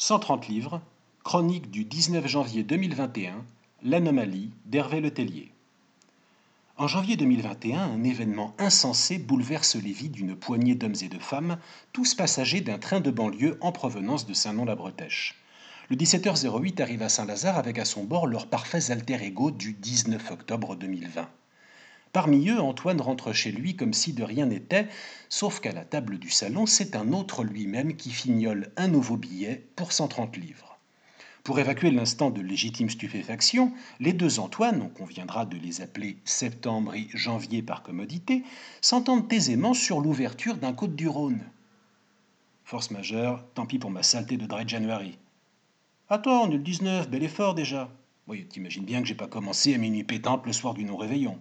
130 livres, chronique du 19 janvier 2021, l'anomalie d'Hervé Letellier. En janvier 2021, un événement insensé bouleverse les vies d'une poignée d'hommes et de femmes, tous passagers d'un train de banlieue en provenance de Saint-Nom-la-Bretèche. Le 17h08 arrive à Saint-Lazare avec à son bord leurs parfaits alter ego du 19 octobre 2020. Parmi eux, Antoine rentre chez lui comme si de rien n'était, sauf qu'à la table du salon, c'est un autre lui-même qui fignole un nouveau billet pour 130 livres. Pour évacuer l'instant de légitime stupéfaction, les deux Antoine, on conviendra de les appeler septembre et janvier par commodité, s'entendent aisément sur l'ouverture d'un côte du Rhône. Force majeure, tant pis pour ma saleté de Dry January. Attends, on est le 19, bel effort déjà. Oui, t'imagines bien que j'ai pas commencé à minuit pétante le soir du non-réveillon.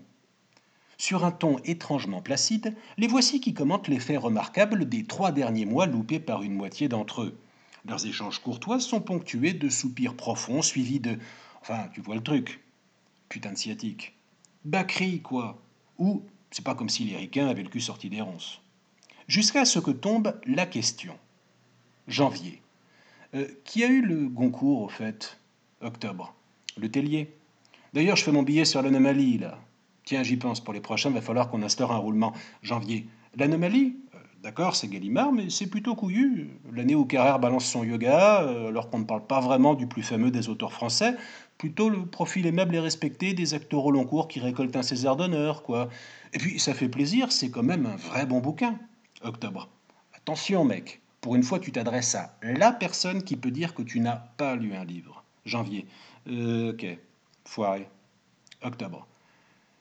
Sur un ton étrangement placide, les voici qui commentent les faits remarquables des trois derniers mois loupés par une moitié d'entre eux. Leurs échanges courtois sont ponctués de soupirs profonds suivis de Enfin, tu vois le truc. Putain de sciatique. Bacri, quoi. Ou c'est pas comme si les ricains avaient le cul sorti des ronces. Jusqu'à ce que tombe la question. Janvier. Euh, qui a eu le Goncourt, au fait? Octobre. Le Tellier. D'ailleurs, je fais mon billet sur l'anomalie, là. Tiens, j'y pense, pour les prochains, il va falloir qu'on instaure un roulement. Janvier. L'anomalie euh, D'accord, c'est Gallimard, mais c'est plutôt couillu. L'année où Carrère balance son yoga, euh, alors qu'on ne parle pas vraiment du plus fameux des auteurs français, plutôt le profil aimable et respecté des acteurs au long cours qui récoltent un César d'honneur, quoi. Et puis, ça fait plaisir, c'est quand même un vrai bon bouquin. Octobre. Attention, mec, pour une fois, tu t'adresses à la personne qui peut dire que tu n'as pas lu un livre. Janvier. Euh, ok. Foiré. Octobre.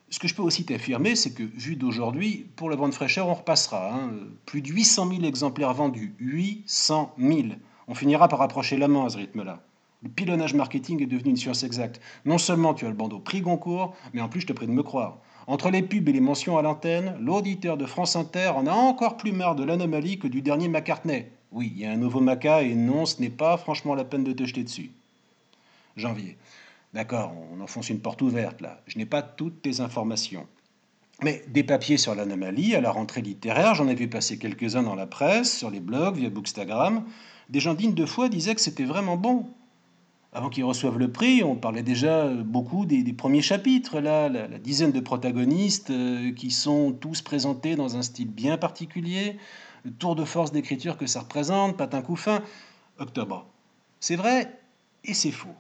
Ce que je peux aussi t'affirmer, c'est que, vu d'aujourd'hui, pour la bonne fraîcheur, on repassera. Hein. Plus de 800 000 exemplaires vendus. 800 000. On finira par approcher la main à ce rythme-là. Le pilonnage marketing est devenu une science exacte. Non seulement tu as le bandeau prix Goncourt, mais en plus je te prie de me croire. Entre les pubs et les mentions à l'antenne, l'auditeur de France Inter en a encore plus marre de l'anomalie que du dernier McCartney. Oui, il y a un nouveau Maca et non, ce n'est pas franchement la peine de te jeter dessus. Janvier. D'accord, on enfonce une porte ouverte là. Je n'ai pas toutes tes informations. Mais des papiers sur l'anomalie, à la rentrée littéraire, j'en ai vu passer quelques-uns dans la presse, sur les blogs, via Bookstagram. Des gens dignes de foi disaient que c'était vraiment bon. Avant qu'ils reçoivent le prix, on parlait déjà beaucoup des, premiers chapitres, là, la, dizaine de protagonistes euh, qui sont tous présentés dans un style bien particulier, le tour de force d'écriture que ça représente, patin couffin. Octobre. C'est vrai et c'est faux.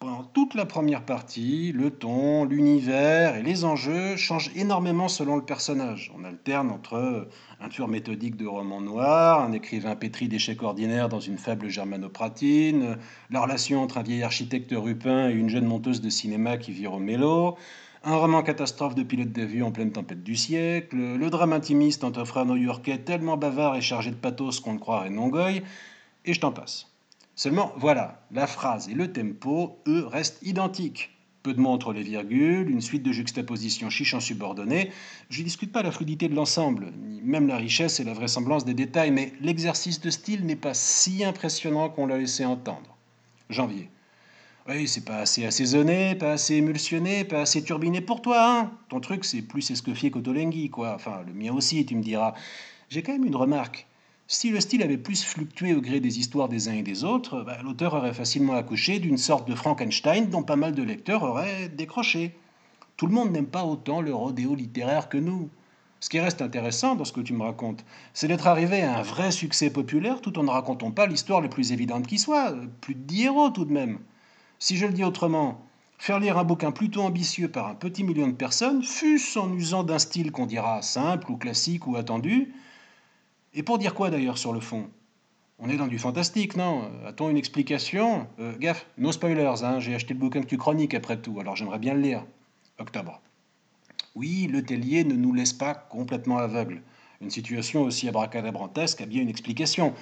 Pendant toute la première partie, le ton, l'univers et les enjeux changent énormément selon le personnage. On alterne entre un tueur méthodique de roman noir, un écrivain pétri d'échecs ordinaires dans une faible germanopratine, la relation entre un vieil architecte rupin et une jeune monteuse de cinéma qui vire au mélo, un roman catastrophe de pilote d'avion en pleine tempête du siècle, le drame intimiste entre frères new-yorkais tellement bavard et chargé de pathos qu'on le croirait non goy, et je t'en passe. Seulement, voilà, la phrase et le tempo, eux, restent identiques. Peu de mots entre les virgules, une suite de juxtapositions chiches en subordonné. Je ne discute pas la fluidité de l'ensemble, ni même la richesse et la vraisemblance des détails, mais l'exercice de style n'est pas si impressionnant qu'on l'a laissé entendre. Janvier. Oui, c'est pas assez assaisonné, pas assez émulsionné, pas assez turbiné pour toi, hein Ton truc, c'est plus escoffier qu'Otolenghi, quoi. Enfin, le mien aussi, tu me diras. J'ai quand même une remarque. Si le style avait plus fluctué au gré des histoires des uns et des autres, bah, l'auteur aurait facilement accouché d'une sorte de Frankenstein dont pas mal de lecteurs auraient décroché. Tout le monde n'aime pas autant le rodéo littéraire que nous. Ce qui reste intéressant dans ce que tu me racontes, c'est d'être arrivé à un vrai succès populaire tout en ne racontant pas l'histoire la plus évidente qui soit, plus de 10 héros tout de même. Si je le dis autrement, faire lire un bouquin plutôt ambitieux par un petit million de personnes, fût-ce en usant d'un style qu'on dira simple ou classique ou attendu, et pour dire quoi d'ailleurs sur le fond? On est dans du fantastique, non? A-t-on une explication? Euh, Gaffe, no spoilers, hein, j'ai acheté le bouquin que tu chroniques après tout, alors j'aimerais bien le lire. Octobre. Oui, le tellier ne nous laisse pas complètement aveugles. Une situation aussi abracadabrantesque a bien une explication.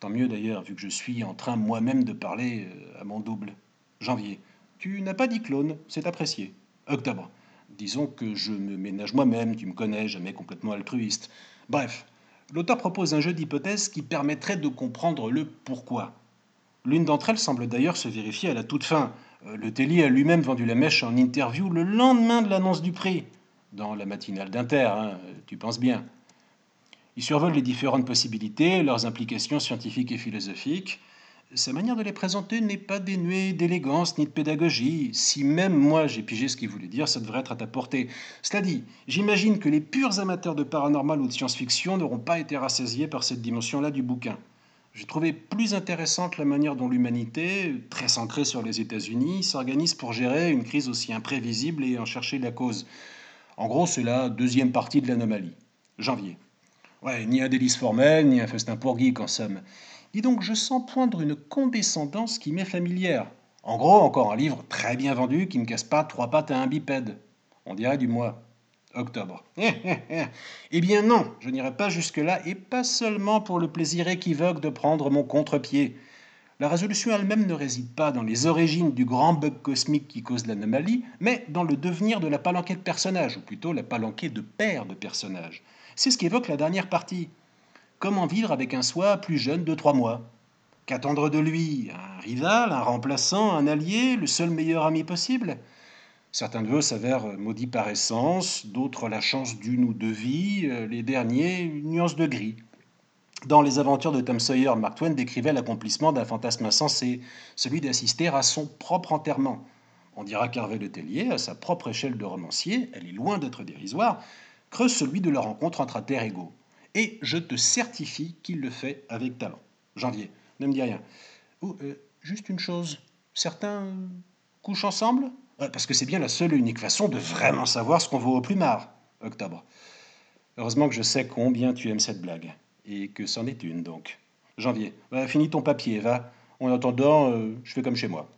Tant mieux d'ailleurs, vu que je suis en train moi-même de parler euh, à mon double. Janvier. Tu n'as pas dit clone, c'est apprécié. Octobre. Disons que je me ménage moi-même, tu me connais, jamais complètement altruiste. Bref, l'auteur propose un jeu d'hypothèses qui permettrait de comprendre le pourquoi. L'une d'entre elles semble d'ailleurs se vérifier à la toute fin. Euh, le Tellier a lui-même vendu la mèche en interview le lendemain de l'annonce du prix, dans la matinale d'Inter, hein, tu penses bien. Il survole les différentes possibilités, leurs implications scientifiques et philosophiques. Sa manière de les présenter n'est pas dénuée d'élégance ni de pédagogie. Si même moi j'ai pigé ce qu'il voulait dire, ça devrait être à ta portée. Cela dit, j'imagine que les purs amateurs de paranormal ou de science-fiction n'auront pas été rassasiés par cette dimension-là du bouquin. J'ai trouvé plus intéressante la manière dont l'humanité, très centrée sur les États-Unis, s'organise pour gérer une crise aussi imprévisible et en chercher la cause. En gros, c'est la deuxième partie de l'anomalie. Janvier. Ouais, ni un délice formel, ni un festin pour geek en somme. Dis donc, je sens poindre une condescendance qui m'est familière. En gros, encore un livre très bien vendu qui ne casse pas trois pattes à un bipède. On dirait du mois. Octobre. eh bien non, je n'irai pas jusque-là, et pas seulement pour le plaisir équivoque de prendre mon contre-pied. La résolution elle-même ne réside pas dans les origines du grand bug cosmique qui cause l'anomalie, mais dans le devenir de la palanquée de personnages, ou plutôt la palanquée de paires de personnages. C'est ce qu'évoque la dernière partie. Comment vivre avec un soi plus jeune de trois mois Qu'attendre de lui Un rival, un remplaçant, un allié, le seul meilleur ami possible? Certains de eux s'avèrent maudits par essence, d'autres la chance d'une ou deux vies, euh, les derniers une nuance de gris. Dans les aventures de Tom Sawyer, Mark Twain décrivait l'accomplissement d'un fantasme insensé, celui d'assister à son propre enterrement. On dira qu'Hervé Le Tellier, à sa propre échelle de romancier, elle est loin d'être dérisoire, creuse celui de la rencontre entre un terre égaux et je te certifie qu'il le fait avec talent. Janvier, ne me dis rien. Oh, euh, juste une chose, certains couchent ensemble? Parce que c'est bien la seule et unique façon de vraiment savoir ce qu'on vaut au plumard. Octobre. Heureusement que je sais combien tu aimes cette blague. Et que c'en est une, donc. Janvier. finis ton papier, va. En attendant, euh, je fais comme chez moi.